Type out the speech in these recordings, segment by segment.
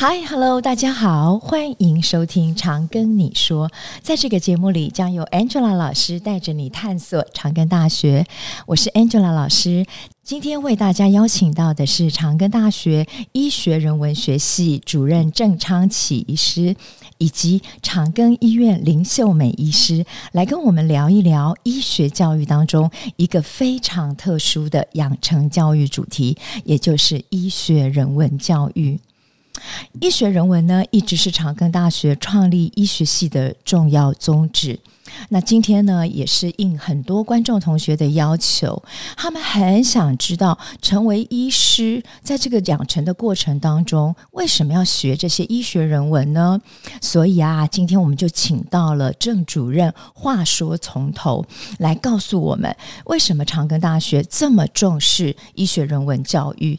Hi，Hello，大家好，欢迎收听《长庚你说》。在这个节目里，将由 Angela 老师带着你探索长庚大学。我是 Angela 老师，今天为大家邀请到的是长庚大学医学人文学系主任郑昌启医师，以及长庚医院林秀美医师，来跟我们聊一聊医学教育当中一个非常特殊的养成教育主题，也就是医学人文教育。医学人文呢，一直是长庚大学创立医学系的重要宗旨。那今天呢，也是应很多观众同学的要求，他们很想知道，成为医师在这个养成的过程当中，为什么要学这些医学人文呢？所以啊，今天我们就请到了郑主任，话说从头来告诉我们，为什么长庚大学这么重视医学人文教育。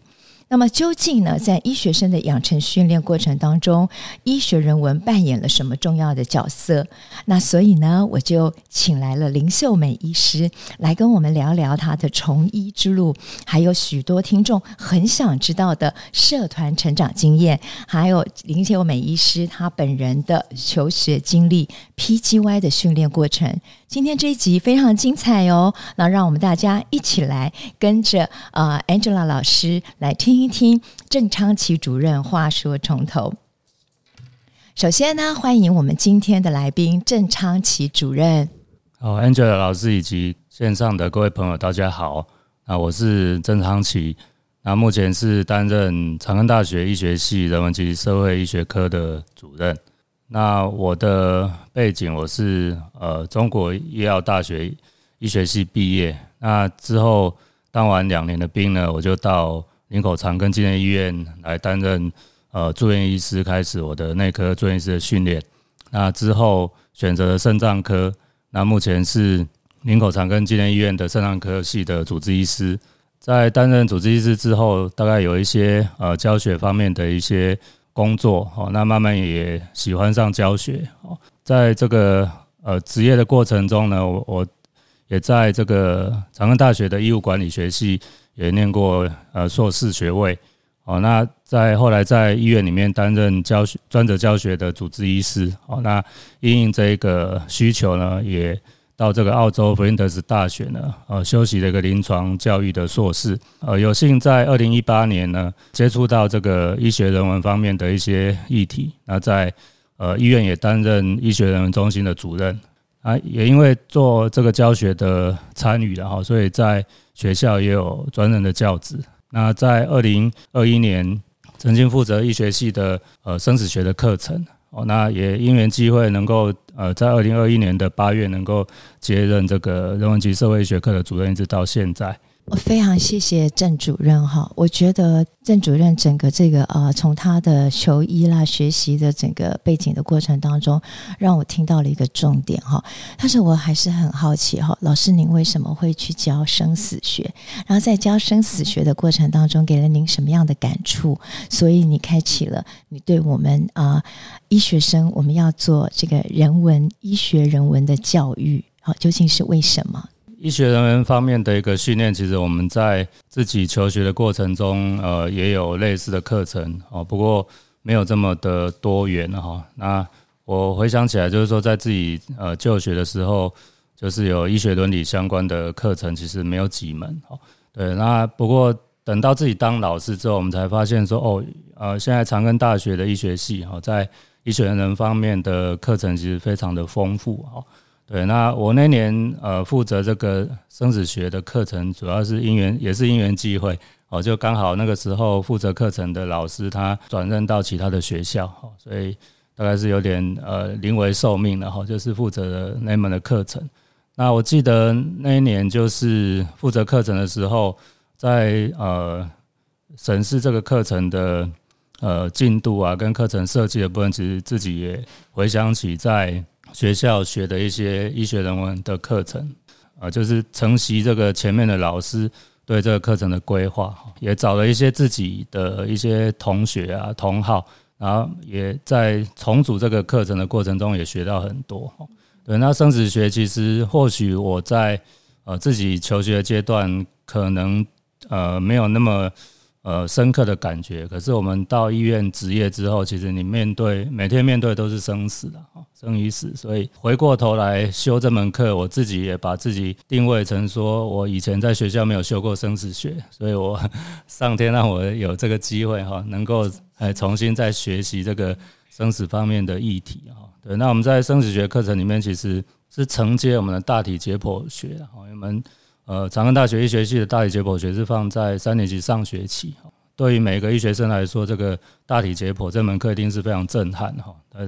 那么究竟呢，在医学生的养成训练过程当中，医学人文扮演了什么重要的角色？那所以呢，我就请来了林秀美医师来跟我们聊聊她的从医之路，还有许多听众很想知道的社团成长经验，还有林秀美医师她本人的求学经历、PGY 的训练过程。今天这一集非常精彩哦，那让我们大家一起来跟着呃 Angela 老师来听一听郑昌奇主任话说从头。首先呢，欢迎我们今天的来宾郑昌奇主任。好，Angela 老师以及线上的各位朋友，大家好。那我是郑昌奇，那目前是担任长庚大学医学系人文及社会医学科的主任。那我的背景，我是呃中国医药大学医学系毕业。那之后当完两年的兵呢，我就到林口长庚纪念医院来担任呃住院医师，开始我的内科住院医师的训练。那之后选择了肾脏科，那目前是林口长庚纪念医院的肾脏科系的主治医师。在担任主治医师之后，大概有一些呃教学方面的一些。工作哦，那慢慢也喜欢上教学哦。在这个呃职业的过程中呢，我我也在这个长庚大学的医务管理学系也念过呃硕士学位哦。那在后来在医院里面担任教学专职教学的主治医师哦。那因应这个需求呢，也。到这个澳洲佛林德斯大学呢，呃，修习了一个临床教育的硕士，呃，有幸在二零一八年呢接触到这个医学人文方面的一些议题，那在呃医院也担任医学人文中心的主任，啊，也因为做这个教学的参与，然后所以在学校也有专任的教职。那在二零二一年，曾经负责医学系的呃生死学的课程。哦，那也因缘机会能够呃，在二零二一年的八月能够接任这个人文及社会学科的主任，一直到现在。我非常谢谢郑主任哈，我觉得郑主任整个这个呃，从他的求医啦、学习的整个背景的过程当中，让我听到了一个重点哈。但是我还是很好奇哈，老师您为什么会去教生死学？然后在教生死学的过程当中，给了您什么样的感触？所以你开启了你对我们啊、医学生我们要做这个人文医学人文的教育，好，究竟是为什么？医学人文方面的一个训练，其实我们在自己求学的过程中，呃，也有类似的课程哦，不过没有这么的多元哈。那我回想起来，就是说在自己呃就学的时候，就是有医学伦理相关的课程，其实没有几门哦。对，那不过等到自己当老师之后，我们才发现说，哦，呃，现在长庚大学的医学系哈，在医学人文方面的课程其实非常的丰富哈。对，那我那年呃负责这个生死学的课程，主要是因缘，也是因缘际会哦，就刚好那个时候负责课程的老师他转任到其他的学校，哈所以大概是有点呃临危受命了哈，就是负责了那门的课程。那我记得那一年就是负责课程的时候，在呃审视这个课程的呃进度啊，跟课程设计的部分，其实自己也回想起在。学校学的一些医学人文的课程，啊，就是承袭这个前面的老师对这个课程的规划，也找了一些自己的一些同学啊同好，然后也在重组这个课程的过程中也学到很多。对，那生殖学其实或许我在呃自己求学阶段可能呃没有那么呃深刻的感觉。可是我们到医院执业之后，其实你面对每天面对都是生死的，生与死。所以回过头来修这门课，我自己也把自己定位成说，我以前在学校没有修过生死学，所以我上天让我有这个机会哈，能够呃重新再学习这个生死方面的议题哈。对，那我们在生死学课程里面，其实是承接我们的大体解剖学，我们呃长庚大学医学系的大体解剖学是放在三年级上学期。对于每一个医学生来说，这个大体解剖这门课一定是非常震撼哈。呃，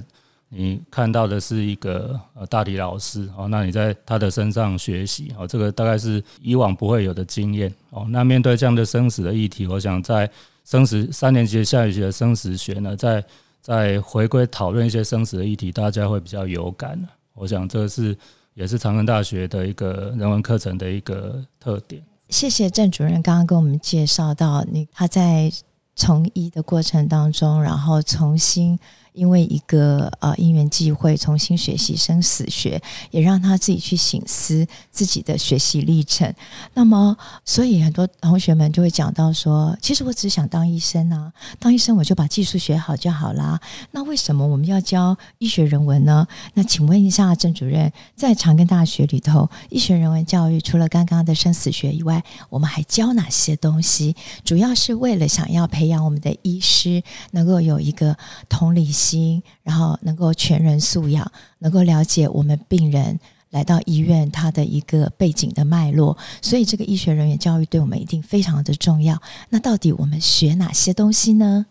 你看到的是一个呃大体老师哦，那你在他的身上学习哦，这个大概是以往不会有的经验哦。那面对这样的生死的议题，我想在生死三年级下学期的生死学呢，在在回归讨论一些生死的议题，大家会比较有感。我想这是也是长安大学的一个人文课程的一个特点。谢谢郑主任刚刚跟我们介绍到，你他在从医的过程当中，然后重新。因为一个呃因缘际会，重新学习生死学，也让他自己去省思自己的学习历程。那么，所以很多同学们就会讲到说，其实我只想当医生啊，当医生我就把技术学好就好啦。那为什么我们要教医学人文呢？那请问一下郑主任，在长庚大学里头，医学人文教育除了刚刚的生死学以外，我们还教哪些东西？主要是为了想要培养我们的医师能够有一个同理。心，然后能够全人素养，能够了解我们病人来到医院他的一个背景的脉络，所以这个医学人员教育对我们一定非常的重要。那到底我们学哪些东西呢？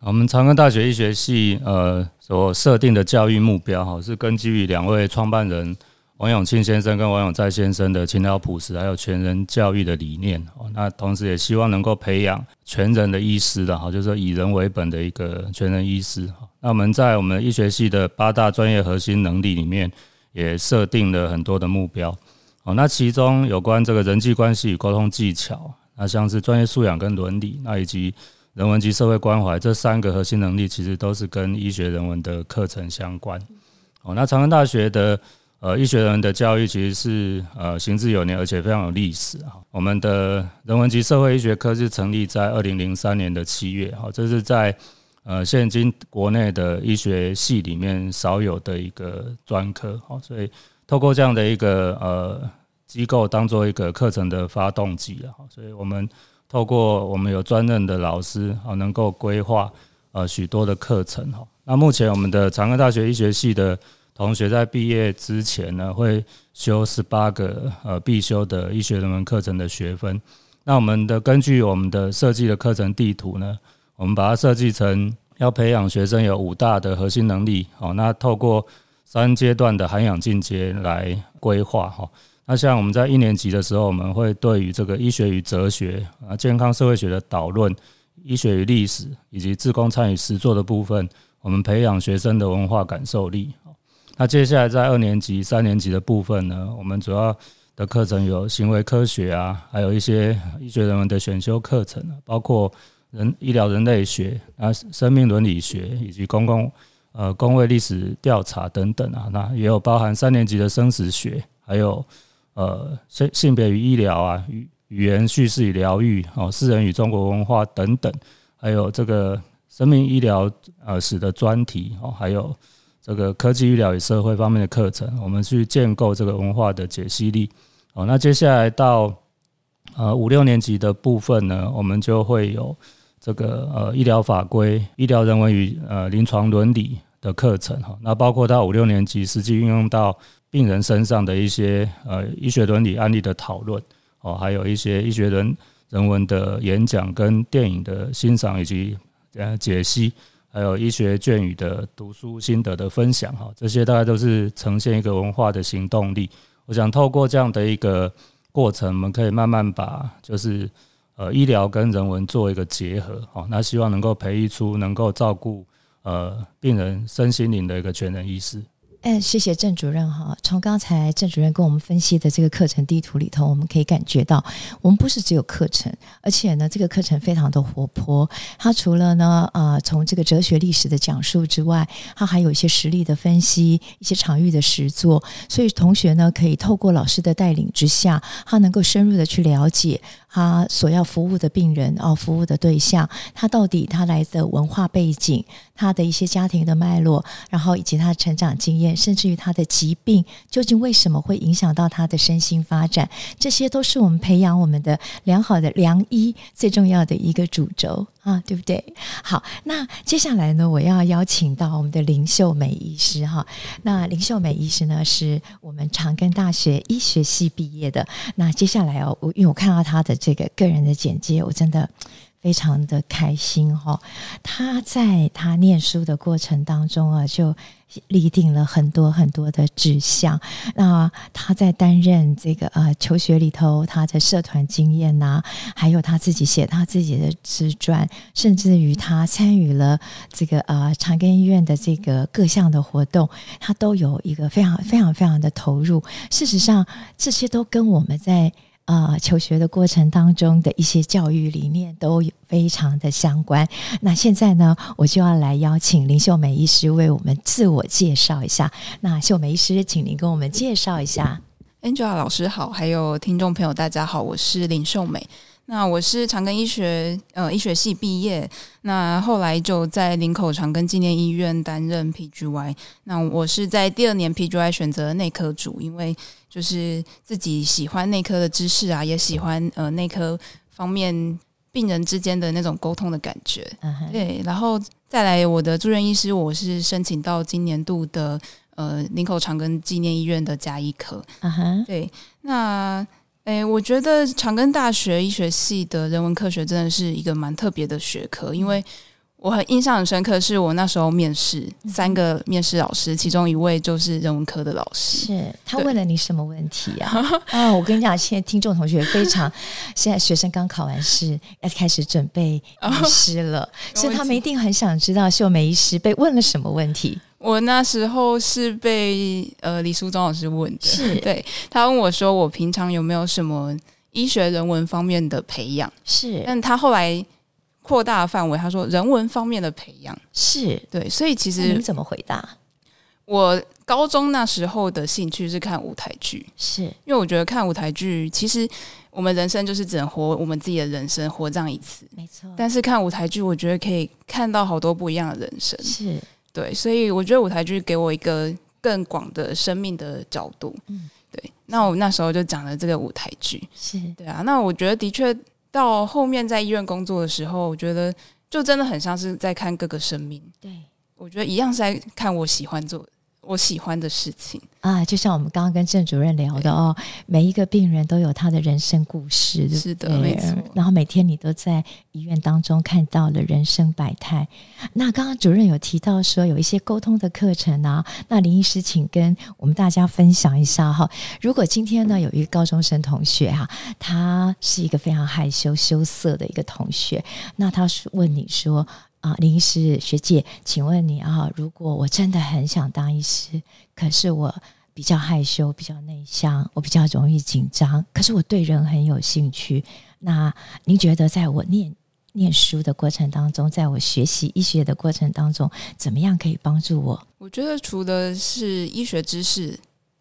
我们长庚大学医学系呃所设定的教育目标哈，是根据两位创办人。王永庆先生跟王永在先生的勤劳朴实，还有全人教育的理念哦，那同时也希望能够培养全人的医师的哈，就是说以人为本的一个全人医师。那我们在我们医学系的八大专业核心能力里面，也设定了很多的目标哦。那其中有关这个人际关系与沟通技巧，那像是专业素养跟伦理，那以及人文及社会关怀这三个核心能力，其实都是跟医学人文的课程相关哦。那长安大学的。呃，医学人的教育其实是呃行之有年，而且非常有历史啊。我们的人文及社会医学科是成立在二零零三年的七月，哈，这是在呃现今国内的医学系里面少有的一个专科，哈，所以透过这样的一个呃机构当做一个课程的发动机啊，所以我们透过我们有专任的老师啊，能够规划呃许多的课程哈。那目前我们的长庚大学医学系的。同学在毕业之前呢，会修十八个呃必修的医学人文课程的学分。那我们的根据我们的设计的课程地图呢，我们把它设计成要培养学生有五大的核心能力。好，那透过三阶段的涵养进阶来规划哈。那像我们在一年级的时候，我们会对于这个医学与哲学啊、健康社会学的导论、医学与历史以及自工参与实作的部分，我们培养学生的文化感受力。那接下来在二年级、三年级的部分呢，我们主要的课程有行为科学啊，还有一些医学人文的选修课程啊，包括人医疗人类学啊、生命伦理学以及公共呃公卫历史调查等等啊。那也有包含三年级的生死学，还有呃性性别与医疗啊、语语言叙事与疗愈哦、世人与中国文化等等，还有这个生命医疗呃史的专题哦，还有。这个科技、医疗与社会方面的课程，我们去建构这个文化的解析力。哦，那接下来到呃五六年级的部分呢，我们就会有这个呃医疗法规、医疗人文与呃临床伦理的课程。哈，那包括到五六年级实际运用到病人身上的一些呃医学伦理案例的讨论。哦，还有一些医学人人文的演讲跟电影的欣赏以及呃解析。还有医学卷语的读书心得的分享，哈，这些大概都是呈现一个文化的行动力。我想透过这样的一个过程，我们可以慢慢把就是呃医疗跟人文做一个结合，哈，那希望能够培育出能够照顾呃病人身心灵的一个全能医师。哎，谢谢郑主任哈。从刚才郑主任跟我们分析的这个课程地图里头，我们可以感觉到，我们不是只有课程，而且呢，这个课程非常的活泼。它除了呢，呃，从这个哲学历史的讲述之外，它还有一些实例的分析，一些场域的实作。所以同学呢，可以透过老师的带领之下，他能够深入的去了解。他所要服务的病人哦，服务的对象，他到底他来的文化背景，他的一些家庭的脉络，然后以及他成长经验，甚至于他的疾病，究竟为什么会影响到他的身心发展？这些都是我们培养我们的良好的良医最重要的一个主轴啊，对不对？好，那接下来呢，我要邀请到我们的林秀美医师哈。那林秀美医师呢，是我们长庚大学医学系毕业的。那接下来哦，我因为我看到他的。这个个人的简介，我真的非常的开心哈、哦。他在他念书的过程当中啊，就立定了很多很多的志向。那他在担任这个呃求学里头，他的社团经验呐、还有他自己写他自己的自传，甚至于他参与了这个呃长庚医院的这个各项的活动，他都有一个非常非常非常的投入。事实上，这些都跟我们在、呃，求学的过程当中的一些教育理念都有非常的相关。那现在呢，我就要来邀请林秀美医师为我们自我介绍一下。那秀美医师，请您跟我们介绍一下。Angela 老师好，还有听众朋友大家好，我是林秀美。那我是长庚医学呃医学系毕业，那后来就在林口长庚纪念医院担任 PGY。那我是在第二年 PGY 选择内科组，因为就是自己喜欢内科的知识啊，也喜欢呃内科方面病人之间的那种沟通的感觉。Uh huh. 对，然后再来我的住院医师，我是申请到今年度的呃林口长庚纪念医院的加医科。啊哈、uh，huh. 对，那。诶，我觉得长庚大学医学系的人文科学真的是一个蛮特别的学科，因为我很印象很深刻，是我那时候面试三个面试老师，其中一位就是人文科的老师。是他问了你什么问题啊？啊，我跟你讲，现在听众同学非常，现在学生刚考完试，要开始准备医师了，所以他们一定很想知道秀梅医师被问了什么问题。我那时候是被呃李淑忠老师问的，是。对，他问我说，我平常有没有什么医学人文方面的培养？是，但他后来扩大范围，他说人文方面的培养。是。对，所以其实你怎么回答？我高中那时候的兴趣是看舞台剧，是。因为我觉得看舞台剧，其实我们人生就是只能活我们自己的人生，活这样一次，没错。但是看舞台剧，我觉得可以看到好多不一样的人生，是。对，所以我觉得舞台剧给我一个更广的生命的角度。嗯，对。那我那时候就讲了这个舞台剧，是对啊。那我觉得的确到后面在医院工作的时候，我觉得就真的很像是在看各个生命。对，我觉得一样是在看我喜欢做的。我喜欢的事情啊，就像我们刚刚跟郑主任聊的哦，每一个病人都有他的人生故事，是的，没错。然后每天你都在医院当中看到了人生百态。那刚刚主任有提到说有一些沟通的课程啊，那林医师请跟我们大家分享一下哈。如果今天呢有一个高中生同学哈，他是一个非常害羞羞涩的一个同学，那他是问你说。啊，林医师学姐，请问你啊，如果我真的很想当医师，可是我比较害羞，比较内向，我比较容易紧张，可是我对人很有兴趣。那您觉得，在我念念书的过程当中，在我学习医学的过程当中，怎么样可以帮助我？我觉得除了是医学知识，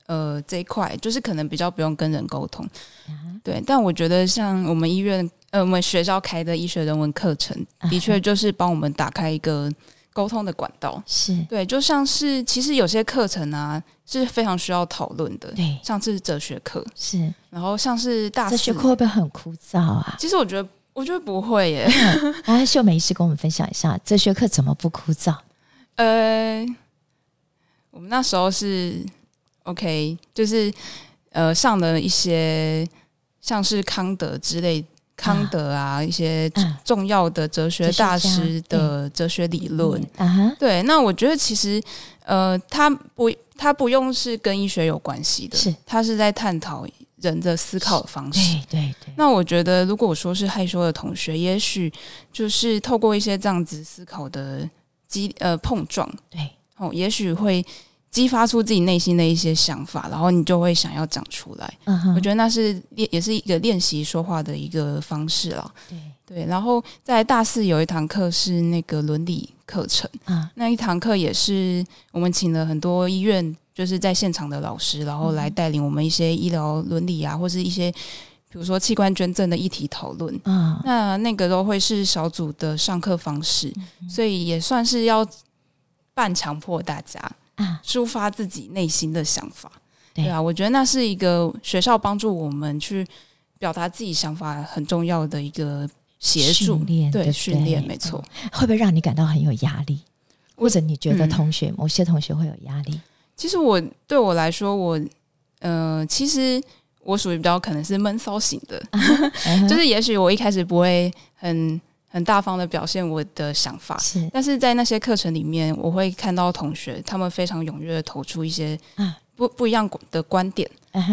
呃，这一块就是可能比较不用跟人沟通，嗯、对。但我觉得像我们医院。呃，我们学校开的医学人文课程，的确就是帮我们打开一个沟通的管道。是对，就像是其实有些课程啊是非常需要讨论的，对，像是哲学课是，然后像是大哲学课会不会很枯燥啊？其实我觉得，我觉得不会耶。来，秀美医师跟我们分享一下哲学课怎么不枯燥？呃，我们那时候是 OK，就是呃上了一些像是康德之类。康德啊，一些重要的哲学大师的哲学理论，对，那我觉得其实，呃，他不，他不用是跟医学有关系的，是，他是在探讨人的思考的方式，对对对。那我觉得，如果说是害羞的同学，也许就是透过一些这样子思考的激呃碰撞，对，哦，也许会激发出自己内心的一些想法，然后你就会想要讲出来。我觉得那是练，也是一个练习说话的一个方式了。对对，然后在大四有一堂课是那个伦理课程，啊，那一堂课也是我们请了很多医院就是在现场的老师，然后来带领我们一些医疗伦理啊，或是一些比如说器官捐赠的议题讨论。啊，那那个都会是小组的上课方式，所以也算是要半强迫大家。啊，抒发自己内心的想法，对。对啊，我觉得那是一个学校帮助我们去表达自己想法很重要的一个协助。训练对对训练，没错。会不会让你感到很有压力？或者你觉得嗯。同学、某些同学会有压力？其实我对我来说，我呃，其实我属于比较可能是闷骚型的，就是也许我一开始不会很很大方的表现我的想法，是但是在那些课程里面，我会看到同学他们非常踊跃的投出一些啊不不一样的观点。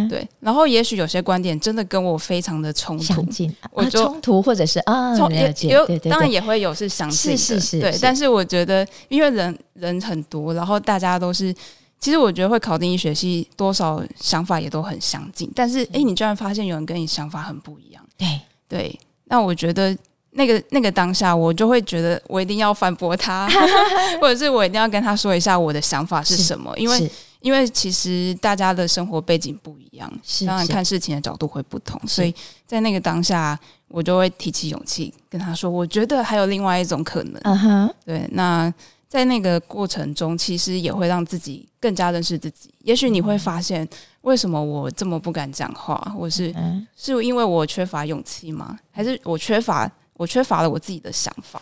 对，然后也许有些观点真的跟我非常的冲突我就冲突或者是啊，冲也了解也有对对对当然也会有是相近的，是是是是。对但是我觉得，因为人人很多，然后大家都是，其实我觉得会考进医学系，多少想法也都很相近。但是，哎，你居然发现有人跟你想法很不一样，对对，那我觉得那个那个当下，我就会觉得我一定要反驳他，或者是我一定要跟他说一下我的想法是什么，因为因为其实大家的生活背景不一样，是当然看事情的角度会不同，所以在那个当下，我就会提起勇气跟他说，我觉得还有另外一种可能。嗯哼，对，那在那个过程中，其实也会让自己更加认识自己。也许你会发现，为什么我这么不敢讲话，或是嗯是因为我缺乏勇气吗？还是我缺乏我缺乏了我自己的想法？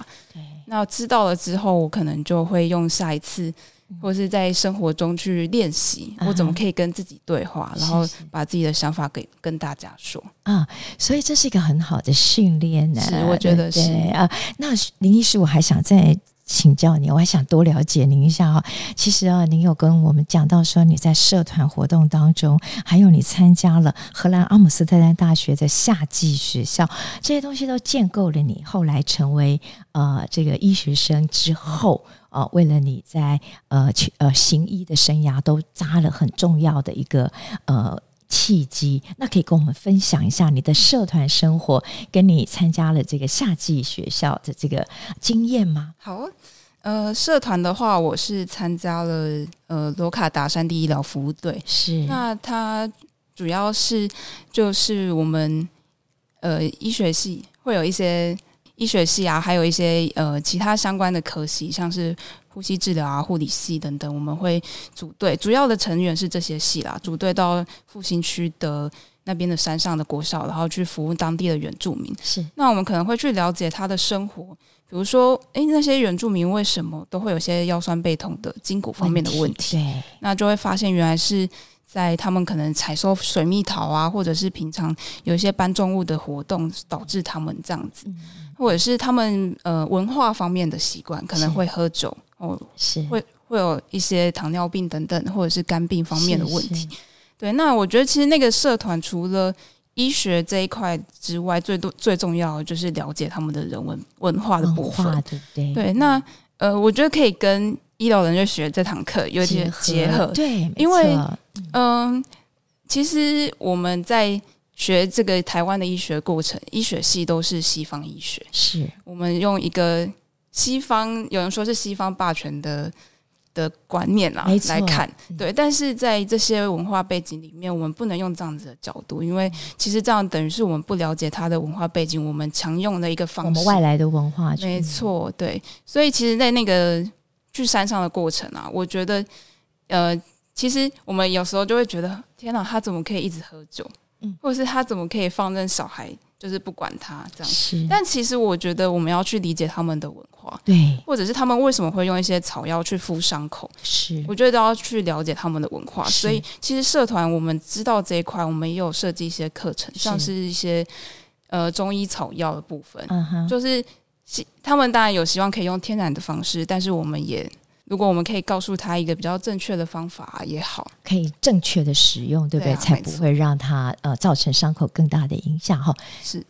那知道了之后，我可能就会用下一次，或是在生活中去练习，我怎么可以跟自己对话，然后把自己的想法给跟大家说。啊，所以这是一个很好的训练呢。是我觉得是啊。那林医师，我还想再请教你，我还想多了解您一下哈。其实啊，您有跟我们讲到说你在社团活动当中，还有你参加了荷兰阿姆斯特丹大学的夏季学校，这些东西都建构了你后来成为呃这个医学生之后。呃，为了你在呃去呃行医的生涯都扎了很重要的一个呃契机，那可以跟我们分享一下你的社团生活，跟你参加了这个夏季学校的这个经验吗？好，呃，社团的话，我是参加了呃罗卡达山地医疗服务队，是那它主要是就是我们呃医学系会有一些。医学系啊，还有一些呃其他相关的科系，像是呼吸治疗啊、护理系等等，我们会组队，主要的成员是这些系啦，组队到复兴区的那边的山上的国小，然后去服务当地的原住民。是，那我们可能会去了解他的生活，比如说，诶，那些原住民为什么都会有些腰酸背痛的筋骨方面的问题？对，那就会发现原来是。在他们可能采收水蜜桃啊，或者是平常有一些搬重物的活动，导致他们这样子，嗯、或者是他们呃文化方面的习惯，可能会喝酒哦，是。会会有一些糖尿病等等，或者是肝病方面的问题。对，那我觉得其实那个社团除了医学这一块之外，最多最重要的就是了解他们的人文文化的部分，对对？对，那呃，我觉得可以跟医疗人就学这堂课有点结合，对，因为。嗯，其实我们在学这个台湾的医学过程，医学系都是西方医学，是。我们用一个西方，有人说是西方霸权的的观念啦来看，对。但是在这些文化背景里面，我们不能用这样子的角度，因为其实这样等于是我们不了解他的文化背景，我们强用的一个方式，我们外来的文化，没错，对。所以其实，在那个去山上的过程啊，我觉得，呃。其实我们有时候就会觉得，天哪，他怎么可以一直喝酒？嗯，或者是他怎么可以放任小孩，就是不管他这样？是。但其实我觉得我们要去理解他们的文化，对，或者是他们为什么会用一些草药去敷伤口？是。我觉得都要去了解他们的文化。所以其实社团我们知道这一块，我们也有设计一些课程，像是一些呃中医草药的部分，就是他们当然有希望可以用天然的方式，但是我们也。如果我们可以告诉他一个比较正确的方法也好，可以正确的使用，对不对？对啊，才不会让他呃造成伤口更大的影响哈。是。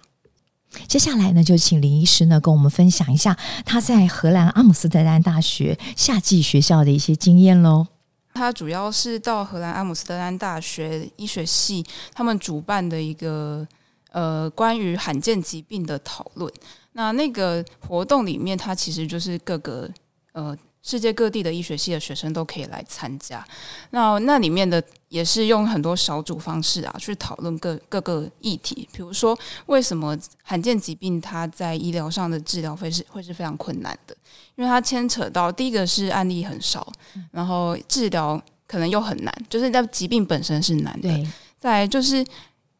接下来呢，就请林医师呢跟我们分享一下他在荷兰阿姆斯特丹大学夏季学校的一些经验喽。他主要是到荷兰阿姆斯特丹大学医学系他们主办的一个呃关于罕见疾病的讨论。那那个活动里面，它其实就是各个呃。世界各地的医学系的学生都可以来参加，那那里面的也是用很多小组方式啊，去讨论各各个议题，比如说为什么罕见疾病它在医疗上的治疗会是会是非常困难的，因为它牵扯到第一个是案例很少，然后治疗可能又很难，就是那疾病本身是难的，对，再来就是。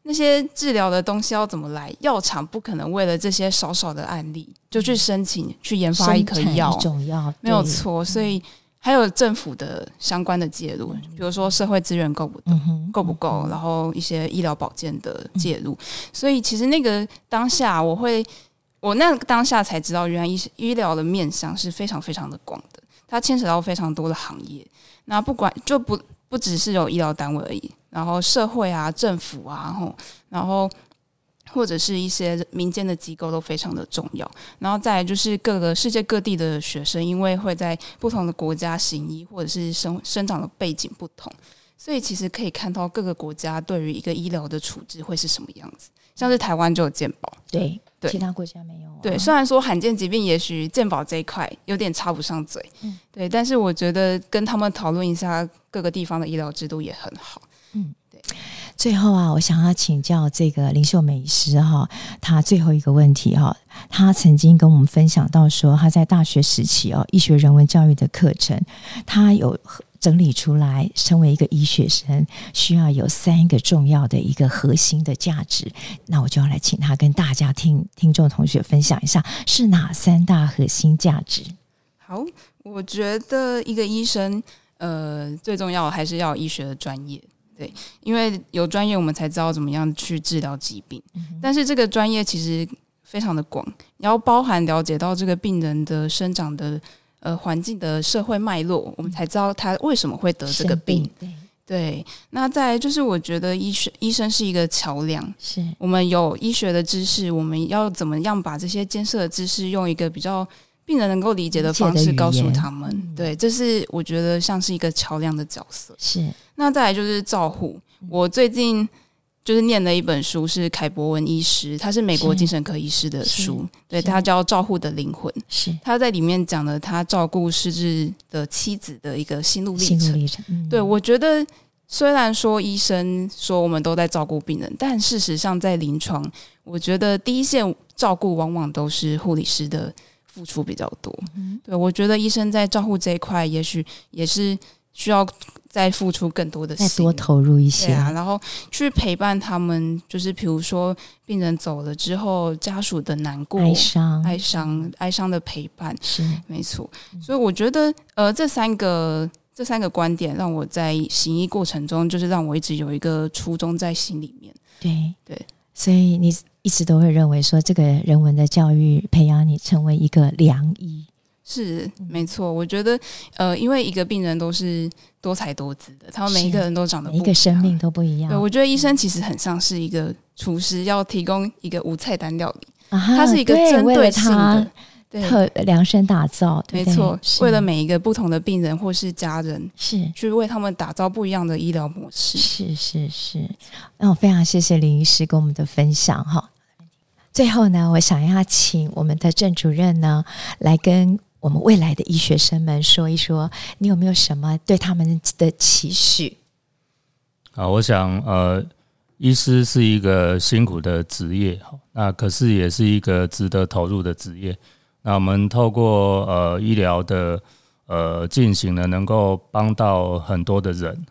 那些治疗的东西要怎么来？药厂不可能为了这些少少的案例就去申请去研发一颗药，一种药没有错。所以还有政府的相关的介入，比如说社会资源够不够，够不够，然后一些医疗保健的介入。所以其实那个当下，我会我那个当下才知道，原来医医疗的面向是非常非常的广的，它牵扯到非常多的行业。那不管就不不只是有医疗单位而已。然后社会啊、政府啊，然后然后或者是一些民间的机构都非常的重要。然后再来就是各个世界各地的学生，因为会在不同的国家行医，或者是生生长的背景不同，所以其实可以看到各个国家对于一个医疗的处置会是什么样子。像是台湾就有健保，对对，其他国家没有啊。对，虽然说罕见疾病也许健保这一块有点插不上嘴，嗯，对，但是我觉得跟他们讨论一下各个地方的医疗制度也很好。嗯，对。最后啊，我想要请教这个林秀美医师哈，他最后一个问题哈，他曾经跟我们分享到说，他在大学时期哦，医学人文教育的课程，他有整理出来，身为一个医学生，需要有三个重要的一个核心的价值。那我就要来请他跟大家听听众同学分享一下，是哪三大核心价值？好，我觉得一个医生，呃，最重要还是要医学的专业。对，因为有专业，我们才知道怎么样去治疗疾病。嗯、但是这个专业其实非常的广，你要包含了解到这个病人的生长的呃环境的社会脉络，我们才知道他为什么会得这个病。病对，对，那再就是我觉得医学医生是一个桥梁，是我们有医学的知识，我们要怎么样把这些艰涩的知识用一个比较病人能够理解的方式告诉他们。嗯、对，这是我觉得像是一个桥梁的角色。是。那再来就是照护。我最近就是念了一本书，是凯博文医师，他是美国精神科医师的书，对，他叫《照护的灵魂》。是他在里面讲了他照顾失智的妻子的一个心路历程。历程嗯、对，我觉得虽然说医生说我们都在照顾病人，但事实上在临床，我觉得第一线照顾往往都是护理师的付出比较多。嗯、对，我觉得医生在照护这一块，也许也是需要。再付出更多的，再多投入一些啊，然后去陪伴他们，就是比如说病人走了之后，家属的难过、哀伤、哀伤、哀伤的陪伴是没错。所以我觉得，呃，这三个这三个观点让我在行医过程中，就是让我一直有一个初衷在心里面。对对，所以你一直都会认为说，这个人文的教育培养你成为一个良医。是没错，我觉得呃，因为一个病人都是多才多姿的，他们每一个人都长得不一样，每一个生命都不一样。对，我觉得医生其实很像是一个厨师，要提供一个无菜单料理，啊他是一个针对性的，对，特量身打造，没错，为了每一个不同的病人或是家人，是去为他们打造不一样的医疗模式。是是是，那我非常谢谢林医师跟我们的分享哈。最后呢，我想要请我们的郑主任呢来跟。我们未来的医学生们说一说，你有没有什么对他们的期许？啊，我想，呃，医师是一个辛苦的职业，那可是也是一个值得投入的职业。那我们透过呃医疗的呃进行呢，能够帮到很多的人。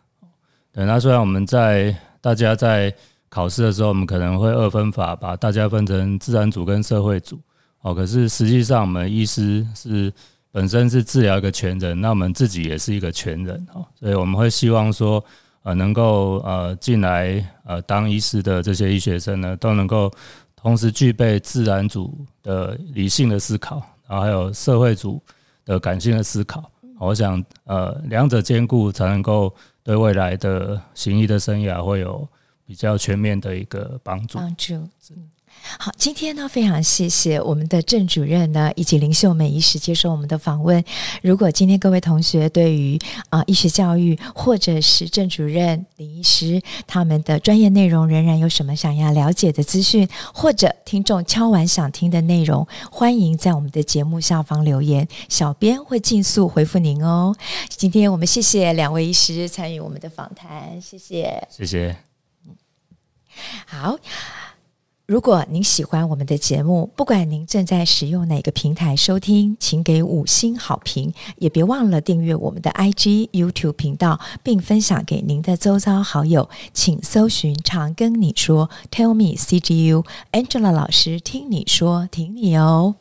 对，那虽然我们在大家在考试的时候，我们可能会二分法，把大家分成自然组跟社会组。哦，可是实际上我们医师是本身是治疗一个全人，那我们自己也是一个全人哦，所以我们会希望说，呃，能够呃进来呃当医师的这些医学生呢，都能够同时具备自然组的理性的思考，然后还有社会组的感性的思考。我想呃两者兼顾，才能够对未来的行医的生涯会有比较全面的一个帮助。帮助。好，今天呢，非常谢谢我们的郑主任呢，以及林秀美医师接受我们的访问。如果今天各位同学对于啊、医学教育，或者是郑主任林医师他们的专业内容，仍然有什么想要了解的资讯，或者听众敲完想听的内容，欢迎在我们的节目下方留言，小编会尽速回复您哦。今天我们谢谢两位医师参与我们的访谈，谢谢，谢谢，好。如果您喜欢我们的节目，不管您正在使用哪个平台收听，请给五星好评，也别忘了订阅我们的 IG、YouTube 频道，并分享给您的周遭好友。请搜寻“常跟你说 ”，Tell me CGU，Angela 老师听你说，听你哦。